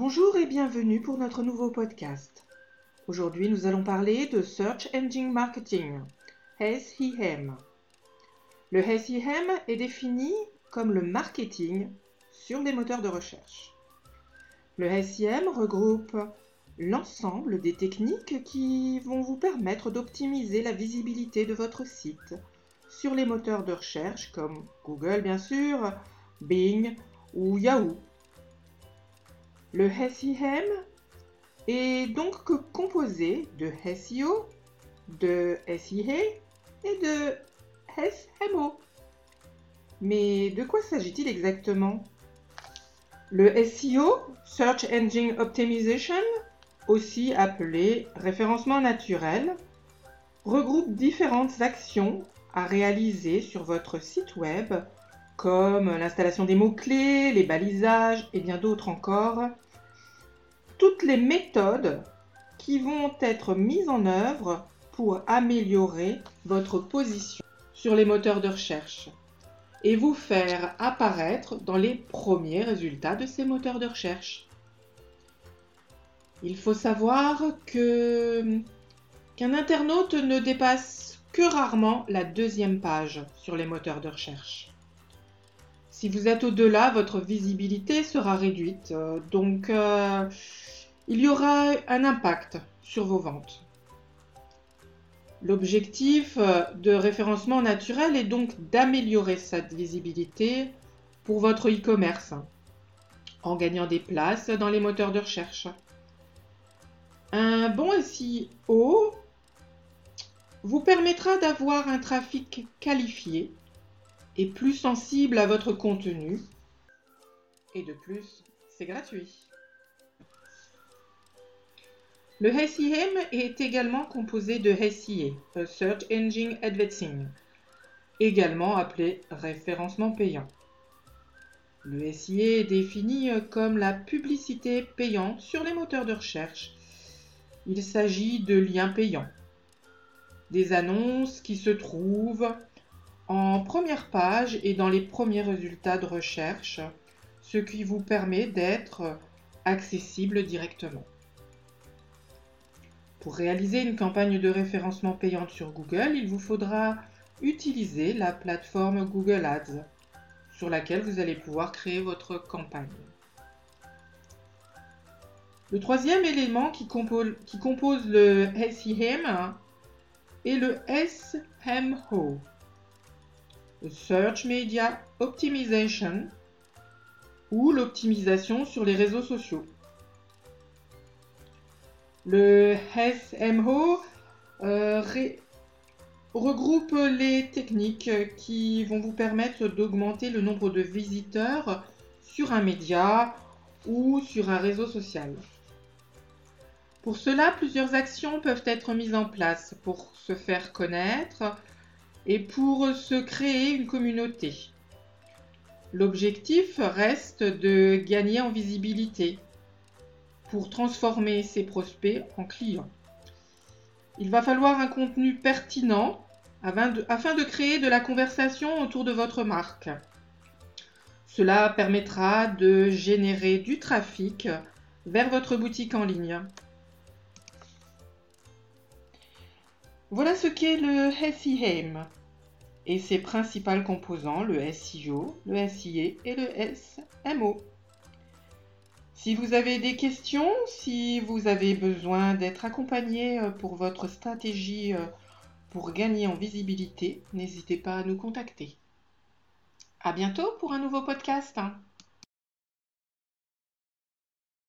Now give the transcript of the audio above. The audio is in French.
Bonjour et bienvenue pour notre nouveau podcast. Aujourd'hui, nous allons parler de Search Engine Marketing, SEM. Le SEM est défini comme le marketing sur les moteurs de recherche. Le SEM regroupe l'ensemble des techniques qui vont vous permettre d'optimiser la visibilité de votre site sur les moteurs de recherche comme Google bien sûr, Bing ou Yahoo. Le SEM est donc composé de SEO, de SEA et de SMO. Mais de quoi s'agit-il exactement? Le SEO, Search Engine Optimization, aussi appelé référencement naturel, regroupe différentes actions à réaliser sur votre site web, comme l'installation des mots-clés, les balisages et bien d'autres encore. Toutes les méthodes qui vont être mises en œuvre pour améliorer votre position sur les moteurs de recherche et vous faire apparaître dans les premiers résultats de ces moteurs de recherche. Il faut savoir qu'un internaute ne dépasse que rarement la deuxième page sur les moteurs de recherche. Si vous êtes au-delà, votre visibilité sera réduite, euh, donc euh, il y aura un impact sur vos ventes. L'objectif euh, de référencement naturel est donc d'améliorer cette visibilité pour votre e-commerce en gagnant des places dans les moteurs de recherche. Un bon SEO vous permettra d'avoir un trafic qualifié et plus sensible à votre contenu. Et de plus, c'est gratuit. Le SEM est également composé de SEA, Search Engine Advertising, également appelé référencement payant. Le SEA est défini comme la publicité payante sur les moteurs de recherche il s'agit de liens payants. Des annonces qui se trouvent en première page et dans les premiers résultats de recherche, ce qui vous permet d'être accessible directement. Pour réaliser une campagne de référencement payante sur Google, il vous faudra utiliser la plateforme Google Ads sur laquelle vous allez pouvoir créer votre campagne. Le troisième élément qui compose, le SEM est le SMO, le Search Media Optimization, ou l'optimisation sur les réseaux sociaux. Le SMO euh, regroupe les techniques qui vont vous permettre d'augmenter le nombre de visiteurs sur un média ou sur un réseau social. Pour cela, plusieurs actions peuvent être mises en place pour se faire connaître et pour se créer une communauté. L'objectif reste de gagner en visibilité pour transformer ses prospects en clients. Il va falloir un contenu pertinent afin de, créer de la conversation autour de votre marque. Cela permettra de générer du trafic vers votre boutique en ligne. Voilà ce qu'est le SEM et ses principales composants, le SEO, le SIA et le SMO. Si vous avez des questions, si vous avez besoin d'être accompagné euh, pour votre stratégie euh, pour gagner en visibilité, n'hésitez pas à nous contacter. À bientôt pour un nouveau podcast.